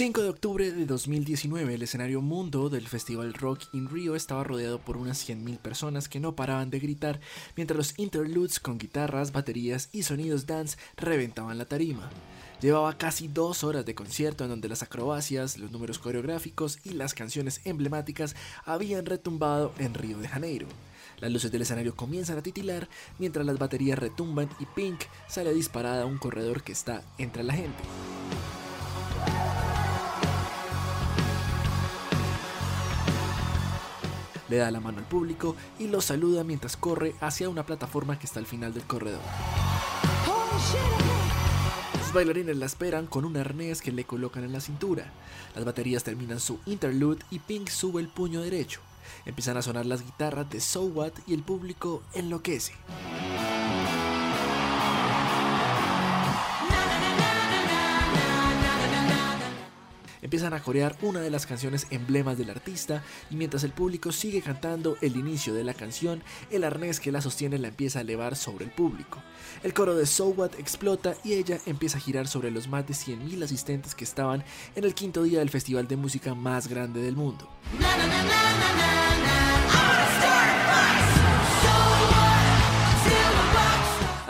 5 de octubre de 2019, el escenario mundo del Festival Rock in Rio estaba rodeado por unas 100.000 personas que no paraban de gritar mientras los interludes con guitarras, baterías y sonidos dance reventaban la tarima. Llevaba casi dos horas de concierto en donde las acrobacias, los números coreográficos y las canciones emblemáticas habían retumbado en Río de Janeiro. Las luces del escenario comienzan a titilar mientras las baterías retumban y Pink sale disparada a un corredor que está entre la gente. Le da la mano al público y lo saluda mientras corre hacia una plataforma que está al final del corredor. Los bailarines la esperan con un arnés que le colocan en la cintura. Las baterías terminan su interlude y Pink sube el puño derecho. Empiezan a sonar las guitarras de So What y el público enloquece. Empiezan a corear una de las canciones emblemas del artista y mientras el público sigue cantando el inicio de la canción, el arnés que la sostiene la empieza a elevar sobre el público. El coro de So What explota y ella empieza a girar sobre los más de 100.000 asistentes que estaban en el quinto día del festival de música más grande del mundo.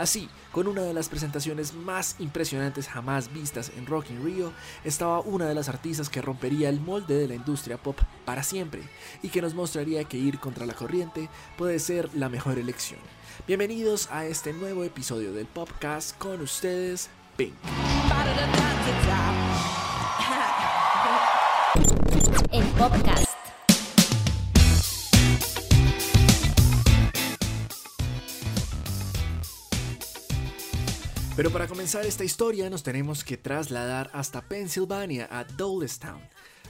Así, con una de las presentaciones más impresionantes jamás vistas en Rock in Rio, estaba una de las artistas que rompería el molde de la industria pop para siempre y que nos mostraría que ir contra la corriente puede ser la mejor elección. Bienvenidos a este nuevo episodio del Popcast con ustedes, Pink. El Popcast. Pero para comenzar esta historia nos tenemos que trasladar hasta Pensilvania, a Dolestown.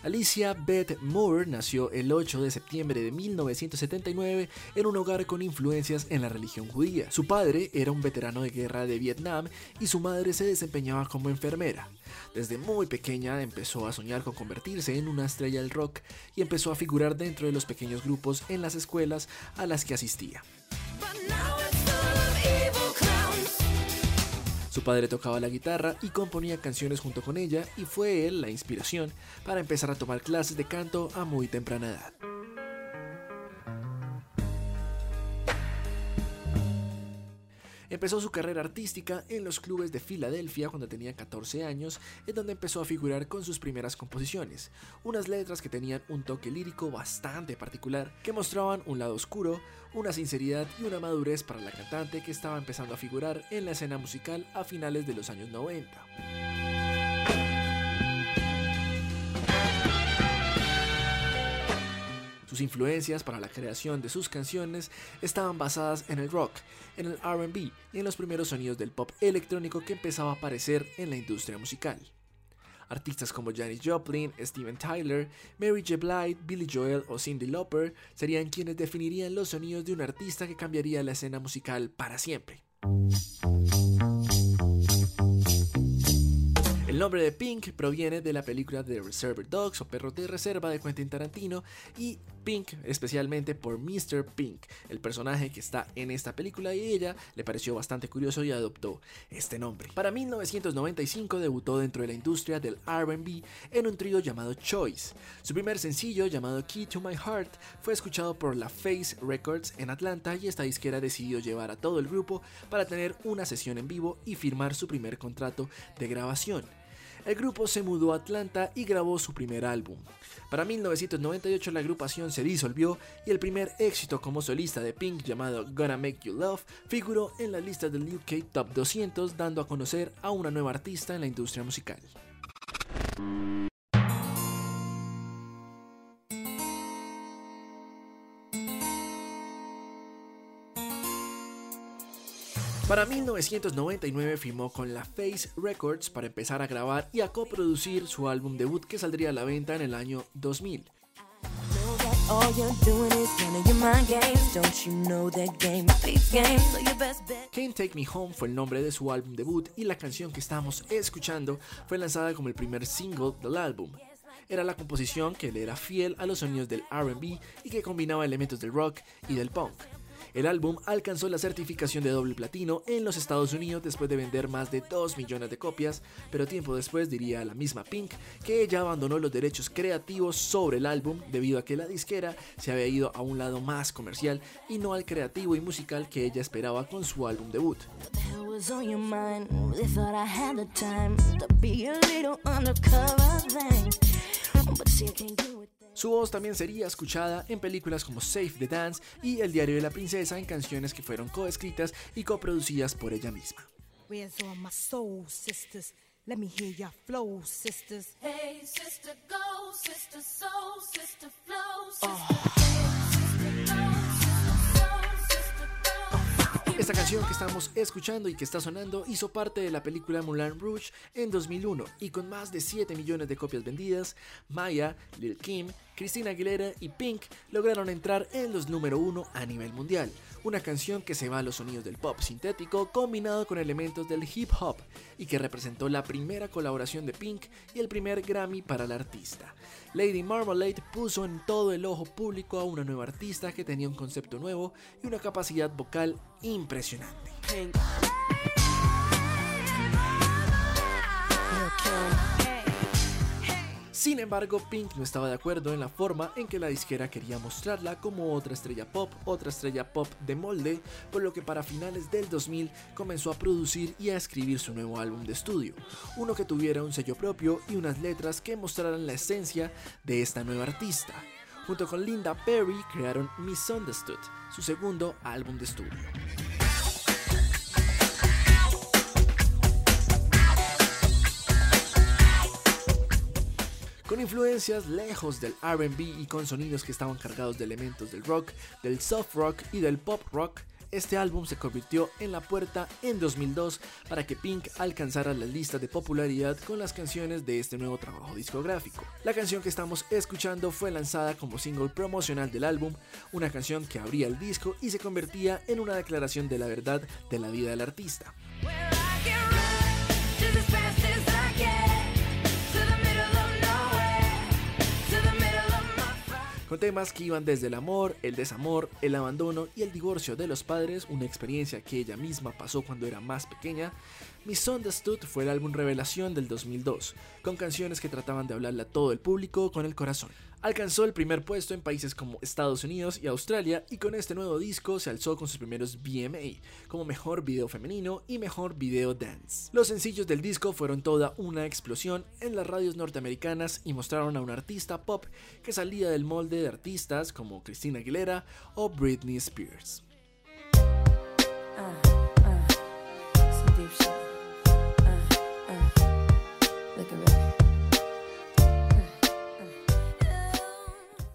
Alicia Beth Moore nació el 8 de septiembre de 1979 en un hogar con influencias en la religión judía. Su padre era un veterano de guerra de Vietnam y su madre se desempeñaba como enfermera. Desde muy pequeña empezó a soñar con convertirse en una estrella del rock y empezó a figurar dentro de los pequeños grupos en las escuelas a las que asistía. Su padre tocaba la guitarra y componía canciones junto con ella y fue él la inspiración para empezar a tomar clases de canto a muy temprana edad. Empezó su carrera artística en los clubes de Filadelfia cuando tenía 14 años, en donde empezó a figurar con sus primeras composiciones, unas letras que tenían un toque lírico bastante particular, que mostraban un lado oscuro, una sinceridad y una madurez para la cantante que estaba empezando a figurar en la escena musical a finales de los años 90. Influencias para la creación de sus canciones estaban basadas en el rock, en el RB y en los primeros sonidos del pop electrónico que empezaba a aparecer en la industria musical. Artistas como Janis Joplin, Steven Tyler, Mary J. Blige, Billy Joel o Cindy Lauper serían quienes definirían los sonidos de un artista que cambiaría la escena musical para siempre. El nombre de Pink proviene de la película The Reservoir Dogs o Perros de Reserva de Quentin Tarantino y Pink especialmente por Mr. Pink, el personaje que está en esta película y ella le pareció bastante curioso y adoptó este nombre. Para 1995 debutó dentro de la industria del RB en un trío llamado Choice. Su primer sencillo llamado Key to My Heart fue escuchado por la Face Records en Atlanta y esta disquera decidió llevar a todo el grupo para tener una sesión en vivo y firmar su primer contrato de grabación el grupo se mudó a Atlanta y grabó su primer álbum. Para 1998 la agrupación se disolvió y el primer éxito como solista de Pink llamado Gonna Make You Love figuró en la lista del UK Top 200 dando a conocer a una nueva artista en la industria musical. Para 1999 firmó con la Face Records para empezar a grabar y a coproducir su álbum debut que saldría a la venta en el año 2000. Can't Take Me Home fue el nombre de su álbum debut y la canción que estamos escuchando fue lanzada como el primer single del álbum. Era la composición que le era fiel a los sonidos del RB y que combinaba elementos del rock y del punk. El álbum alcanzó la certificación de doble platino en los Estados Unidos después de vender más de 2 millones de copias, pero tiempo después diría la misma Pink que ella abandonó los derechos creativos sobre el álbum debido a que la disquera se había ido a un lado más comercial y no al creativo y musical que ella esperaba con su álbum debut. Su voz también sería escuchada en películas como Save the Dance y El diario de la princesa en canciones que fueron coescritas y coproducidas por ella misma. Esta canción que estamos escuchando y que está sonando hizo parte de la película Moulin Rouge en 2001 y con más de 7 millones de copias vendidas, Maya, Lil Kim, Christina Aguilera y Pink lograron entrar en los número uno a nivel mundial. Una canción que se va a los sonidos del pop sintético combinado con elementos del hip hop y que representó la primera colaboración de Pink y el primer Grammy para la artista. Lady Marmalade puso en todo el ojo público a una nueva artista que tenía un concepto nuevo y una capacidad vocal impresionante. Sin embargo, Pink no estaba de acuerdo en la forma en que la disquera quería mostrarla como otra estrella pop, otra estrella pop de molde, por lo que para finales del 2000 comenzó a producir y a escribir su nuevo álbum de estudio, uno que tuviera un sello propio y unas letras que mostraran la esencia de esta nueva artista. Junto con Linda Perry crearon Misunderstood, su segundo álbum de estudio. Con influencias lejos del RB y con sonidos que estaban cargados de elementos del rock, del soft rock y del pop rock. Este álbum se convirtió en la puerta en 2002 para que Pink alcanzara la lista de popularidad con las canciones de este nuevo trabajo discográfico. La canción que estamos escuchando fue lanzada como single promocional del álbum, una canción que abría el disco y se convertía en una declaración de la verdad de la vida del artista. Con temas que iban desde el amor, el desamor, el abandono y el divorcio de los padres, una experiencia que ella misma pasó cuando era más pequeña, Misunderstood fue el álbum revelación del 2002, con canciones que trataban de hablarle a todo el público con el corazón. Alcanzó el primer puesto en países como Estados Unidos y Australia y con este nuevo disco se alzó con sus primeros BMA, como mejor video femenino y mejor video dance. Los sencillos del disco fueron toda una explosión en las radios norteamericanas y mostraron a un artista pop que salía del molde de artistas como Christina Aguilera o Britney Spears.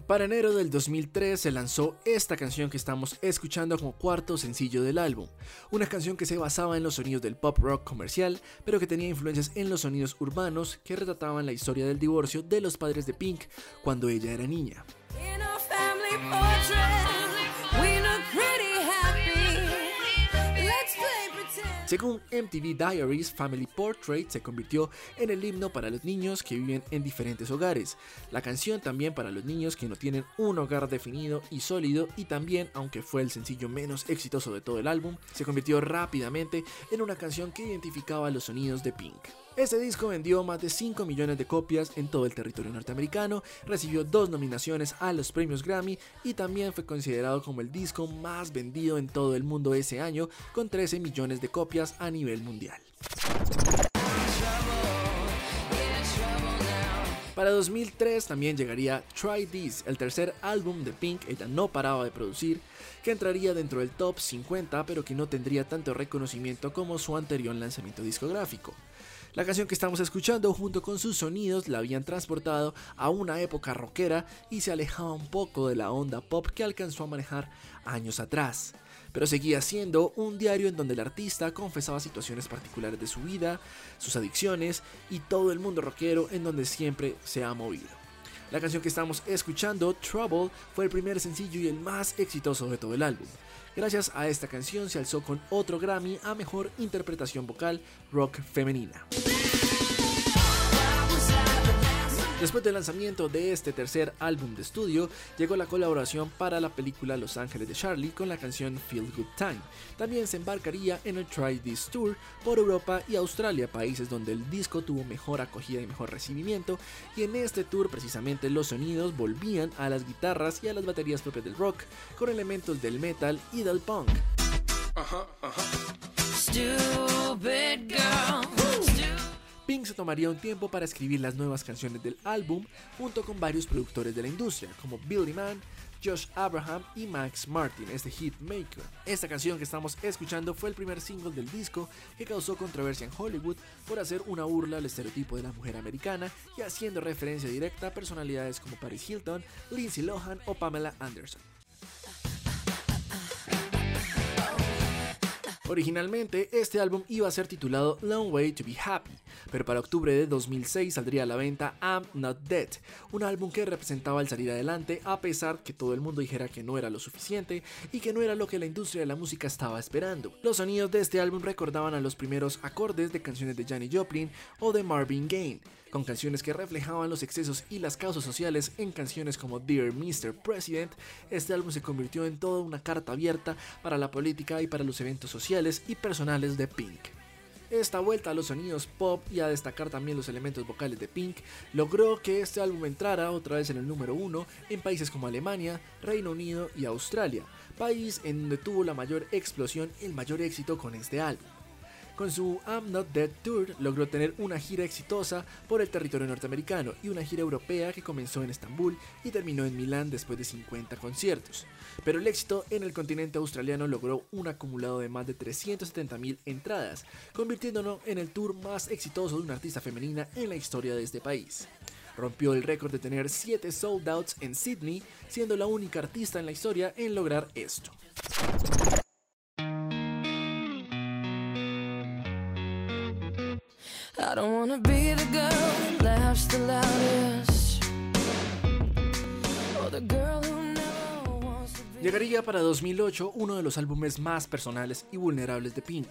Para enero del 2003 se lanzó esta canción que estamos escuchando como cuarto sencillo del álbum, una canción que se basaba en los sonidos del pop rock comercial, pero que tenía influencias en los sonidos urbanos que retrataban la historia del divorcio de los padres de Pink cuando ella era niña. Según MTV Diaries, Family Portrait se convirtió en el himno para los niños que viven en diferentes hogares. La canción también para los niños que no tienen un hogar definido y sólido y también, aunque fue el sencillo menos exitoso de todo el álbum, se convirtió rápidamente en una canción que identificaba los sonidos de Pink. Este disco vendió más de 5 millones de copias en todo el territorio norteamericano, recibió dos nominaciones a los premios Grammy y también fue considerado como el disco más vendido en todo el mundo ese año, con 13 millones de copias a nivel mundial. Para 2003 también llegaría Try This, el tercer álbum de Pink, ella no paraba de producir, que entraría dentro del top 50 pero que no tendría tanto reconocimiento como su anterior lanzamiento discográfico. La canción que estamos escuchando junto con sus sonidos la habían transportado a una época rockera y se alejaba un poco de la onda pop que alcanzó a manejar años atrás. Pero seguía siendo un diario en donde el artista confesaba situaciones particulares de su vida, sus adicciones y todo el mundo rockero en donde siempre se ha movido. La canción que estamos escuchando, Trouble, fue el primer sencillo y el más exitoso de todo el álbum. Gracias a esta canción se alzó con otro Grammy a Mejor Interpretación Vocal Rock Femenina. Después del lanzamiento de este tercer álbum de estudio, llegó la colaboración para la película Los Ángeles de Charlie con la canción Feel Good Time. También se embarcaría en el Try This Tour por Europa y Australia, países donde el disco tuvo mejor acogida y mejor recibimiento, y en este tour precisamente los sonidos volvían a las guitarras y a las baterías propias del rock, con elementos del metal y del punk. Pink se tomaría un tiempo para escribir las nuevas canciones del álbum junto con varios productores de la industria, como Billy Mann, Josh Abraham y Max Martin, este hitmaker. Esta canción que estamos escuchando fue el primer single del disco que causó controversia en Hollywood por hacer una burla al estereotipo de la mujer americana y haciendo referencia directa a personalidades como Paris Hilton, Lindsay Lohan o Pamela Anderson. Originalmente, este álbum iba a ser titulado Long Way to Be Happy, pero para octubre de 2006 saldría a la venta I'm Not Dead, un álbum que representaba el salir adelante a pesar que todo el mundo dijera que no era lo suficiente y que no era lo que la industria de la música estaba esperando. Los sonidos de este álbum recordaban a los primeros acordes de canciones de Janis Joplin o de Marvin Gaye, con canciones que reflejaban los excesos y las causas sociales en canciones como Dear Mr. President, este álbum se convirtió en toda una carta abierta para la política y para los eventos sociales y personales de Pink. Esta vuelta a los sonidos pop y a destacar también los elementos vocales de Pink logró que este álbum entrara otra vez en el número uno en países como Alemania, Reino Unido y Australia, país en donde tuvo la mayor explosión y el mayor éxito con este álbum. Con su I'm Not Dead Tour logró tener una gira exitosa por el territorio norteamericano y una gira europea que comenzó en Estambul y terminó en Milán después de 50 conciertos. Pero el éxito en el continente australiano logró un acumulado de más de 370.000 entradas, convirtiéndonos en el tour más exitoso de una artista femenina en la historia de este país. Rompió el récord de tener 7 sold outs en Sydney, siendo la única artista en la historia en lograr esto. Llegaría para 2008 uno de los álbumes más personales y vulnerables de Pink.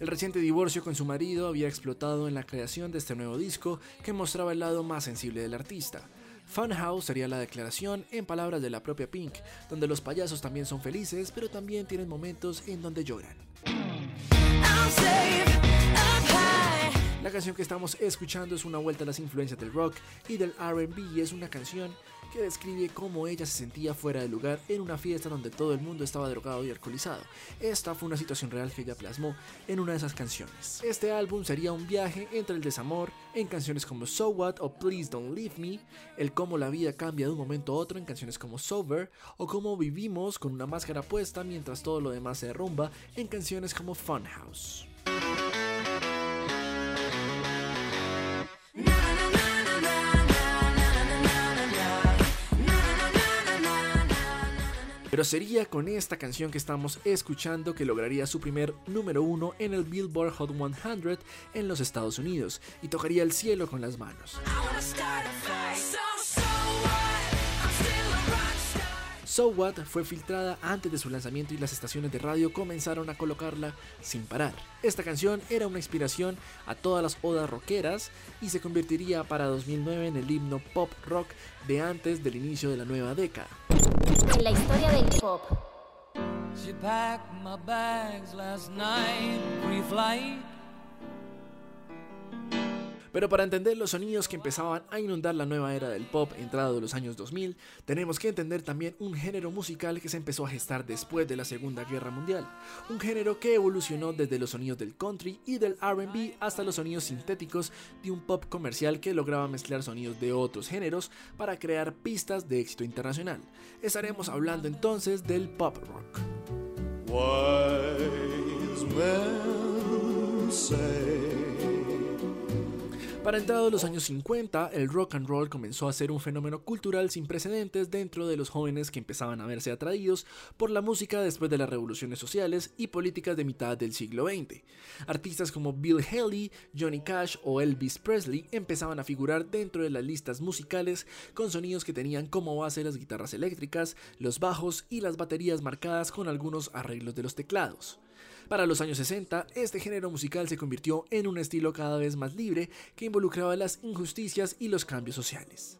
El reciente divorcio con su marido había explotado en la creación de este nuevo disco que mostraba el lado más sensible del artista. Funhouse sería la declaración en palabras de la propia Pink, donde los payasos también son felices, pero también tienen momentos en donde lloran. La canción que estamos escuchando es una vuelta a las influencias del rock y del RB y es una canción que describe cómo ella se sentía fuera de lugar en una fiesta donde todo el mundo estaba drogado y alcoholizado. Esta fue una situación real que ella plasmó en una de esas canciones. Este álbum sería un viaje entre el desamor en canciones como So What o Please Don't Leave Me, el cómo la vida cambia de un momento a otro en canciones como Sober o cómo vivimos con una máscara puesta mientras todo lo demás se derrumba en canciones como Funhouse. Pero sería con esta canción que estamos escuchando que lograría su primer número uno en el Billboard Hot 100 en los Estados Unidos y tocaría el cielo con las manos. So What fue filtrada antes de su lanzamiento y las estaciones de radio comenzaron a colocarla sin parar. Esta canción era una inspiración a todas las odas rockeras y se convertiría para 2009 en el himno pop rock de antes del inicio de la nueva década. En la historia del pop. Pero para entender los sonidos que empezaban a inundar la nueva era del pop entrado de los años 2000, tenemos que entender también un género musical que se empezó a gestar después de la Segunda Guerra Mundial. Un género que evolucionó desde los sonidos del country y del RB hasta los sonidos sintéticos de un pop comercial que lograba mezclar sonidos de otros géneros para crear pistas de éxito internacional. Estaremos hablando entonces del pop rock. Para entrados los años 50, el rock and roll comenzó a ser un fenómeno cultural sin precedentes dentro de los jóvenes que empezaban a verse atraídos por la música después de las revoluciones sociales y políticas de mitad del siglo XX. Artistas como Bill Haley, Johnny Cash o Elvis Presley empezaban a figurar dentro de las listas musicales con sonidos que tenían como base las guitarras eléctricas, los bajos y las baterías marcadas con algunos arreglos de los teclados. Para los años 60, este género musical se convirtió en un estilo cada vez más libre que involucraba las injusticias y los cambios sociales.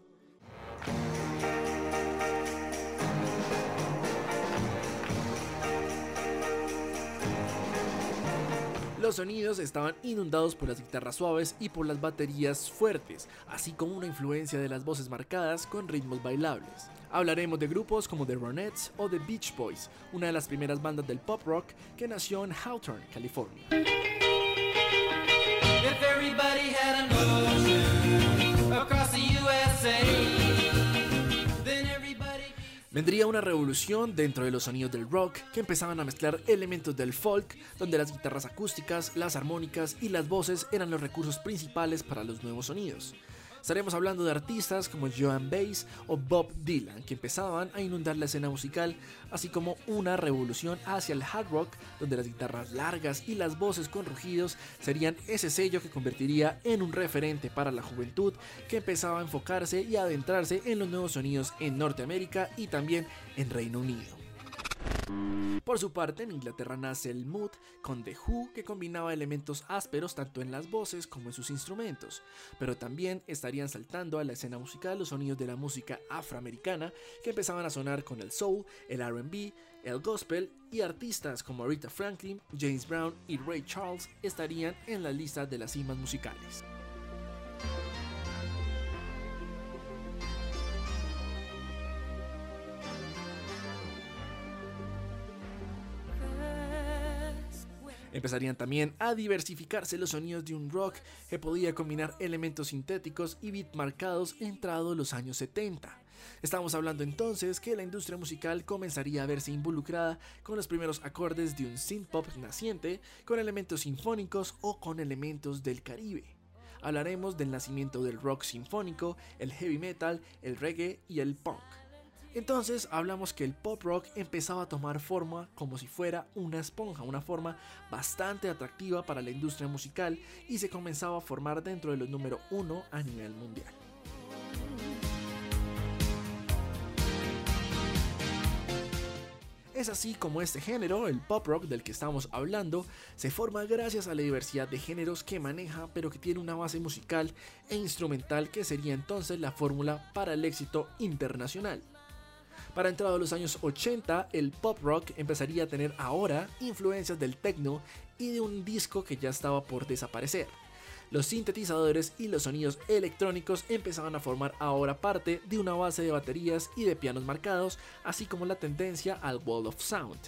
Los sonidos estaban inundados por las guitarras suaves y por las baterías fuertes, así como una influencia de las voces marcadas con ritmos bailables. Hablaremos de grupos como The Ronettes o The Beach Boys, una de las primeras bandas del pop rock que nació en Hawthorne, California. Vendría una revolución dentro de los sonidos del rock que empezaban a mezclar elementos del folk, donde las guitarras acústicas, las armónicas y las voces eran los recursos principales para los nuevos sonidos. Estaremos hablando de artistas como Joan Baez o Bob Dylan, que empezaban a inundar la escena musical, así como una revolución hacia el hard rock, donde las guitarras largas y las voces con rugidos serían ese sello que convertiría en un referente para la juventud que empezaba a enfocarse y adentrarse en los nuevos sonidos en Norteamérica y también en Reino Unido. Por su parte, en Inglaterra nace el mood con The Who, que combinaba elementos ásperos tanto en las voces como en sus instrumentos, pero también estarían saltando a la escena musical los sonidos de la música afroamericana que empezaban a sonar con el soul, el RB, el gospel y artistas como Rita Franklin, James Brown y Ray Charles estarían en la lista de las cimas musicales. Empezarían también a diversificarse los sonidos de un rock que podía combinar elementos sintéticos y beat marcados entrado los años 70. Estamos hablando entonces que la industria musical comenzaría a verse involucrada con los primeros acordes de un synth pop naciente, con elementos sinfónicos o con elementos del Caribe. Hablaremos del nacimiento del rock sinfónico, el heavy metal, el reggae y el punk. Entonces hablamos que el pop rock empezaba a tomar forma como si fuera una esponja, una forma bastante atractiva para la industria musical y se comenzaba a formar dentro de los número uno a nivel mundial. Es así como este género, el pop rock del que estamos hablando, se forma gracias a la diversidad de géneros que maneja, pero que tiene una base musical e instrumental que sería entonces la fórmula para el éxito internacional. Para entrado los años 80, el pop rock empezaría a tener ahora influencias del techno y de un disco que ya estaba por desaparecer. Los sintetizadores y los sonidos electrónicos empezaban a formar ahora parte de una base de baterías y de pianos marcados, así como la tendencia al wall of sound.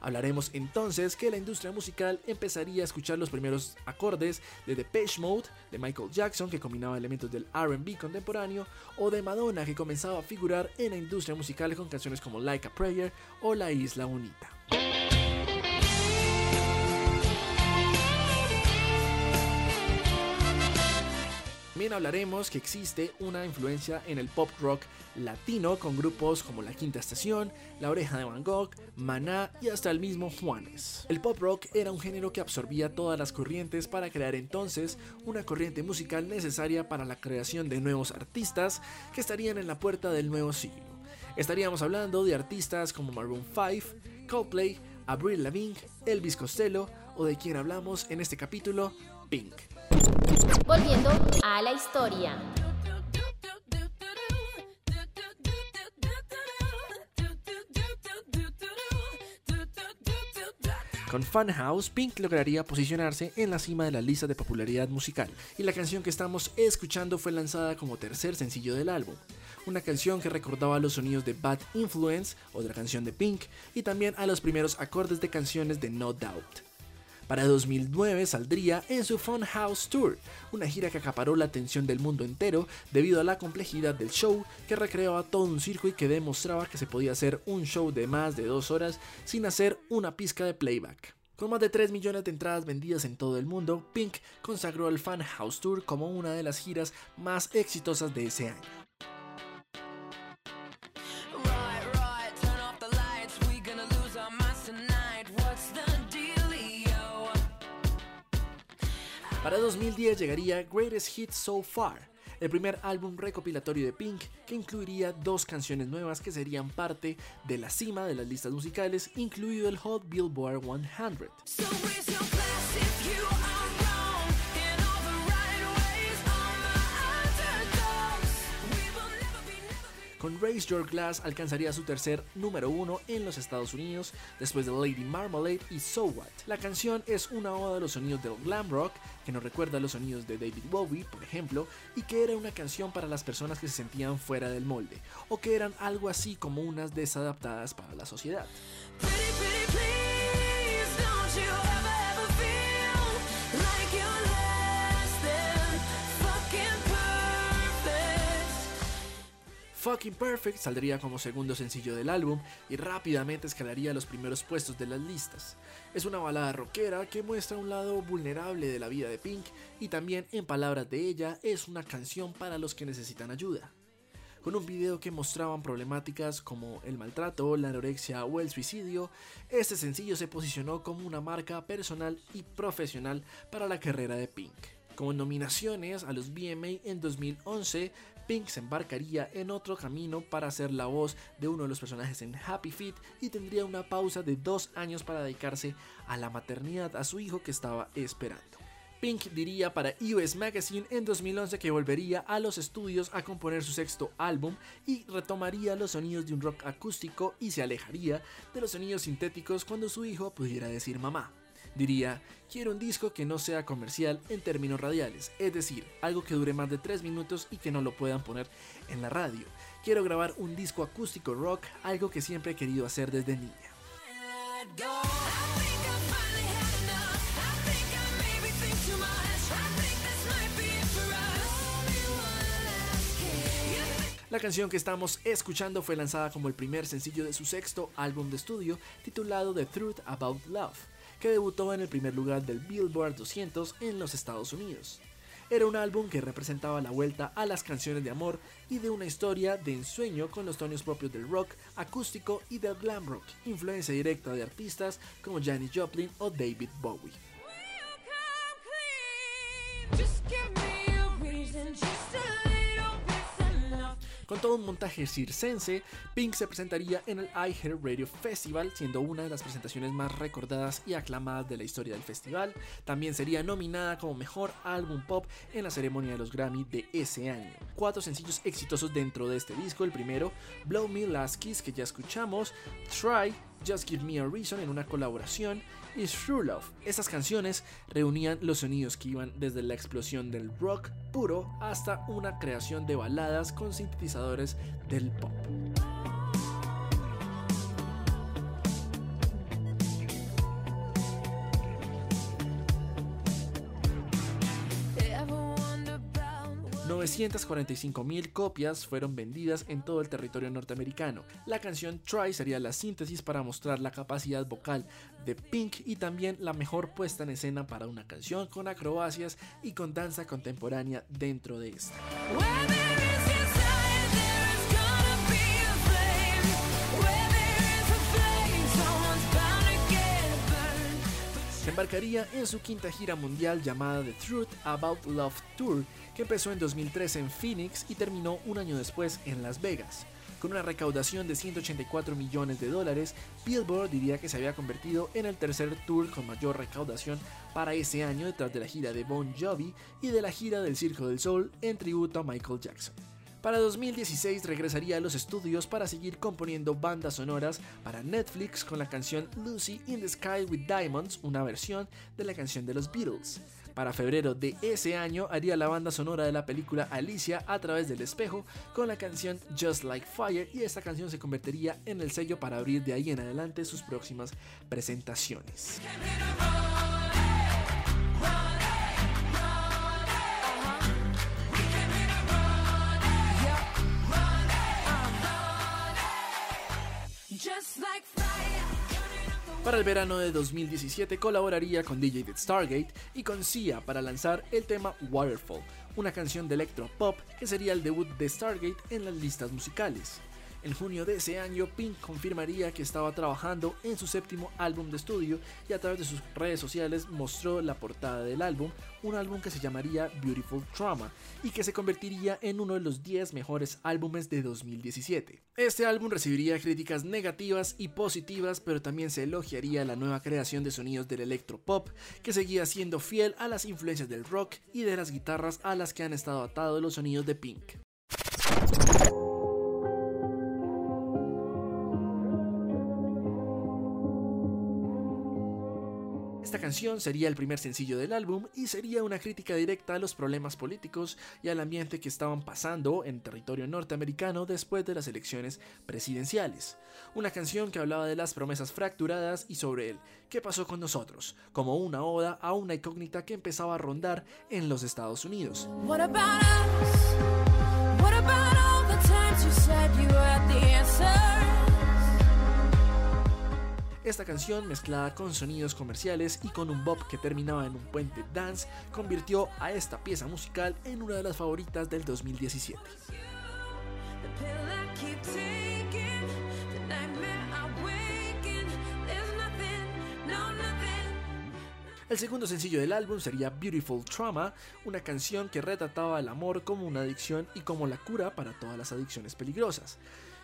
Hablaremos entonces que la industria musical empezaría a escuchar los primeros acordes de Depeche Mode, de Michael Jackson que combinaba elementos del RB contemporáneo, o de Madonna que comenzaba a figurar en la industria musical con canciones como Like a Prayer o La Isla Bonita. También hablaremos que existe una influencia en el pop rock latino con grupos como La Quinta Estación, La Oreja de Van Gogh, Maná y hasta el mismo Juanes. El pop rock era un género que absorbía todas las corrientes para crear entonces una corriente musical necesaria para la creación de nuevos artistas que estarían en la puerta del nuevo siglo. Estaríamos hablando de artistas como Maroon 5, Coldplay, Avril Lavigne, Elvis Costello o de quien hablamos en este capítulo, Pink. Volviendo a la historia. Con Funhouse, Pink lograría posicionarse en la cima de la lista de popularidad musical, y la canción que estamos escuchando fue lanzada como tercer sencillo del álbum. Una canción que recordaba los sonidos de Bad Influence, otra canción de Pink, y también a los primeros acordes de canciones de No Doubt. Para 2009 saldría en su Funhouse Tour, una gira que acaparó la atención del mundo entero debido a la complejidad del show que recreaba todo un circo y que demostraba que se podía hacer un show de más de dos horas sin hacer una pizca de playback. Con más de 3 millones de entradas vendidas en todo el mundo, Pink consagró el Fan House Tour como una de las giras más exitosas de ese año. Para 2010 llegaría Greatest Hits So Far, el primer álbum recopilatorio de Pink que incluiría dos canciones nuevas que serían parte de la cima de las listas musicales, incluido el Hot Billboard 100. Con Raise Your Glass alcanzaría su tercer número uno en los Estados Unidos después de Lady Marmalade y So What. La canción es una oda de los sonidos del glam rock que nos recuerda a los sonidos de David Bowie, por ejemplo, y que era una canción para las personas que se sentían fuera del molde o que eran algo así como unas desadaptadas para la sociedad. Fucking Perfect saldría como segundo sencillo del álbum y rápidamente escalaría a los primeros puestos de las listas. Es una balada rockera que muestra un lado vulnerable de la vida de Pink y también, en palabras de ella, es una canción para los que necesitan ayuda. Con un video que mostraban problemáticas como el maltrato, la anorexia o el suicidio, este sencillo se posicionó como una marca personal y profesional para la carrera de Pink. Como nominaciones a los BMA en 2011, Pink se embarcaría en otro camino para ser la voz de uno de los personajes en Happy Feet y tendría una pausa de dos años para dedicarse a la maternidad a su hijo que estaba esperando. Pink diría para US Magazine en 2011 que volvería a los estudios a componer su sexto álbum y retomaría los sonidos de un rock acústico y se alejaría de los sonidos sintéticos cuando su hijo pudiera decir mamá. Diría, quiero un disco que no sea comercial en términos radiales, es decir, algo que dure más de 3 minutos y que no lo puedan poner en la radio. Quiero grabar un disco acústico rock, algo que siempre he querido hacer desde niña. La canción que estamos escuchando fue lanzada como el primer sencillo de su sexto álbum de estudio titulado The Truth About Love que debutó en el primer lugar del Billboard 200 en los Estados Unidos. Era un álbum que representaba la vuelta a las canciones de amor y de una historia de ensueño con los tonos propios del rock acústico y del glam rock, influencia directa de artistas como Janis Joplin o David Bowie. Con todo un montaje circense, Pink se presentaría en el iHeart Radio Festival, siendo una de las presentaciones más recordadas y aclamadas de la historia del festival. También sería nominada como mejor álbum pop en la ceremonia de los Grammy de ese año. Cuatro sencillos exitosos dentro de este disco: el primero, Blow Me Last Kiss, que ya escuchamos, Try, Just Give Me a Reason en una colaboración y Love. Estas canciones reunían los sonidos que iban desde la explosión del rock puro hasta una creación de baladas con sintetizadores del pop. 945 mil copias fueron vendidas en todo el territorio norteamericano. La canción Try sería la síntesis para mostrar la capacidad vocal de Pink y también la mejor puesta en escena para una canción con acrobacias y con danza contemporánea dentro de esta. Embarcaría en su quinta gira mundial llamada The Truth About Love Tour, que empezó en 2013 en Phoenix y terminó un año después en Las Vegas. Con una recaudación de 184 millones de dólares, Billboard diría que se había convertido en el tercer tour con mayor recaudación para ese año detrás de la gira de Bon Jovi y de la gira del Circo del Sol en tributo a Michael Jackson. Para 2016 regresaría a los estudios para seguir componiendo bandas sonoras para Netflix con la canción Lucy in the Sky with Diamonds, una versión de la canción de los Beatles. Para febrero de ese año haría la banda sonora de la película Alicia a través del espejo con la canción Just Like Fire y esta canción se convertiría en el sello para abrir de ahí en adelante sus próximas presentaciones. Para el verano de 2017 colaboraría con DJ Stargate y con Sia para lanzar el tema Waterfall, una canción de electro pop que sería el debut de Stargate en las listas musicales. En junio de ese año, Pink confirmaría que estaba trabajando en su séptimo álbum de estudio y a través de sus redes sociales mostró la portada del álbum, un álbum que se llamaría Beautiful Trauma y que se convertiría en uno de los 10 mejores álbumes de 2017. Este álbum recibiría críticas negativas y positivas, pero también se elogiaría la nueva creación de sonidos del electropop, que seguía siendo fiel a las influencias del rock y de las guitarras a las que han estado atados los sonidos de Pink. Canción sería el primer sencillo del álbum y sería una crítica directa a los problemas políticos y al ambiente que estaban pasando en territorio norteamericano después de las elecciones presidenciales. Una canción que hablaba de las promesas fracturadas y sobre el qué pasó con nosotros, como una oda a una incógnita que empezaba a rondar en los Estados Unidos. Esta canción, mezclada con sonidos comerciales y con un bop que terminaba en un puente dance, convirtió a esta pieza musical en una de las favoritas del 2017. El segundo sencillo del álbum sería Beautiful Trauma, una canción que retrataba el amor como una adicción y como la cura para todas las adicciones peligrosas.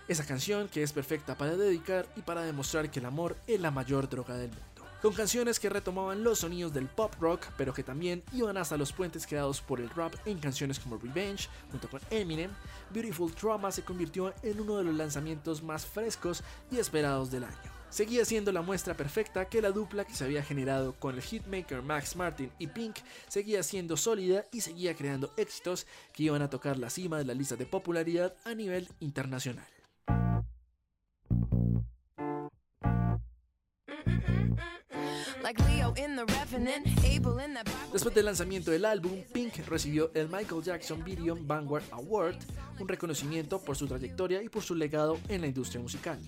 Esa canción que es perfecta para dedicar y para demostrar que el amor es la mayor droga del mundo. Con canciones que retomaban los sonidos del pop rock, pero que también iban hasta los puentes creados por el rap en canciones como Revenge, junto con Eminem, Beautiful Trauma se convirtió en uno de los lanzamientos más frescos y esperados del año seguía siendo la muestra perfecta que la dupla que se había generado con el hitmaker Max Martin y Pink seguía siendo sólida y seguía creando éxitos que iban a tocar la cima de la lista de popularidad a nivel internacional. Después del lanzamiento del álbum, Pink recibió el Michael Jackson Video Vanguard Award, un reconocimiento por su trayectoria y por su legado en la industria musical.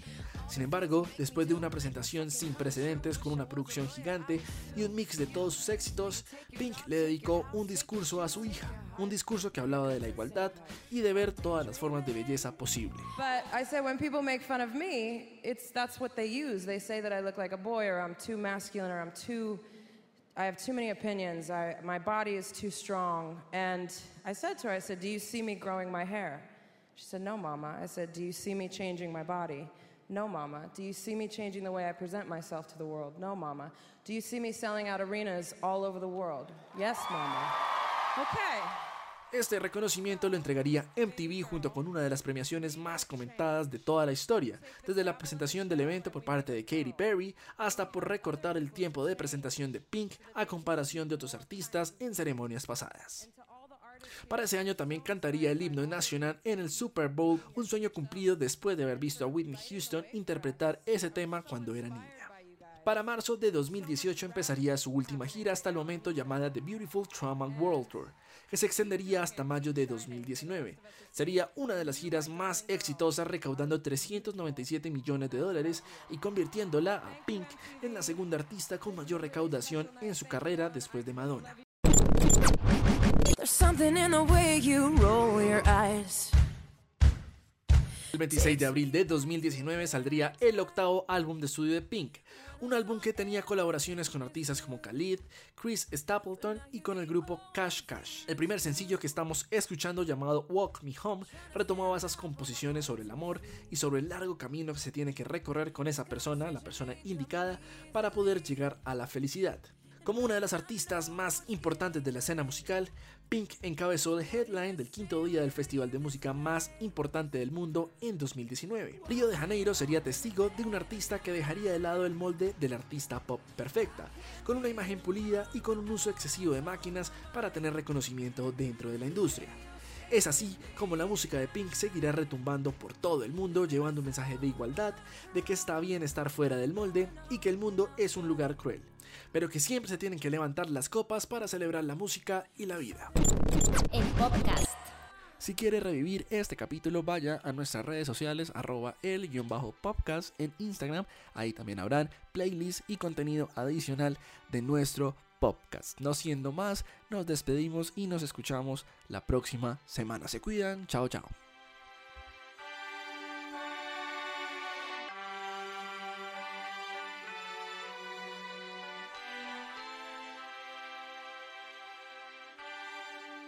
Sin embargo, después de una presentación sin precedentes con una producción gigante y un mix de todos sus éxitos, Pink le dedicó un discurso a su hija, un discurso que hablaba de la igualdad y de ver todas las formas de belleza posible. But I say when people make fun of me, it's that's what they use. They say that I look like a boy or I'm too masculine or I'm too I have too many opinions. I, my body is too strong. And I said to her, I said, Do you see me growing my hair? She said, No, Mama. I said, Do you see me changing my body? No, Mama. Do you see me changing the way I present myself to the world? No, Mama. Do you see me selling out arenas all over the world? Yes, Mama. Okay. Este reconocimiento lo entregaría MTV junto con una de las premiaciones más comentadas de toda la historia, desde la presentación del evento por parte de Katy Perry hasta por recortar el tiempo de presentación de Pink a comparación de otros artistas en ceremonias pasadas. Para ese año también cantaría el himno nacional en el Super Bowl, un sueño cumplido después de haber visto a Whitney Houston interpretar ese tema cuando era niña. Para marzo de 2018 empezaría su última gira hasta el momento llamada The Beautiful Trauma World Tour, que se extendería hasta mayo de 2019. Sería una de las giras más exitosas recaudando 397 millones de dólares y convirtiéndola a Pink en la segunda artista con mayor recaudación en su carrera después de Madonna. El 26 de abril de 2019 saldría el octavo álbum de estudio de Pink, un álbum que tenía colaboraciones con artistas como Khalid, Chris Stapleton y con el grupo Cash Cash. El primer sencillo que estamos escuchando llamado Walk Me Home retomaba esas composiciones sobre el amor y sobre el largo camino que se tiene que recorrer con esa persona, la persona indicada, para poder llegar a la felicidad. Como una de las artistas más importantes de la escena musical, Pink encabezó el headline del quinto día del festival de música más importante del mundo en 2019. Río de Janeiro sería testigo de un artista que dejaría de lado el molde del artista pop perfecta, con una imagen pulida y con un uso excesivo de máquinas para tener reconocimiento dentro de la industria. Es así como la música de Pink seguirá retumbando por todo el mundo llevando un mensaje de igualdad, de que está bien estar fuera del molde y que el mundo es un lugar cruel pero que siempre se tienen que levantar las copas para celebrar la música y la vida. El podcast. Si quiere revivir este capítulo, vaya a nuestras redes sociales, arroba el-podcast en Instagram. Ahí también habrán playlists y contenido adicional de nuestro podcast. No siendo más, nos despedimos y nos escuchamos la próxima semana. Se cuidan, chao chao.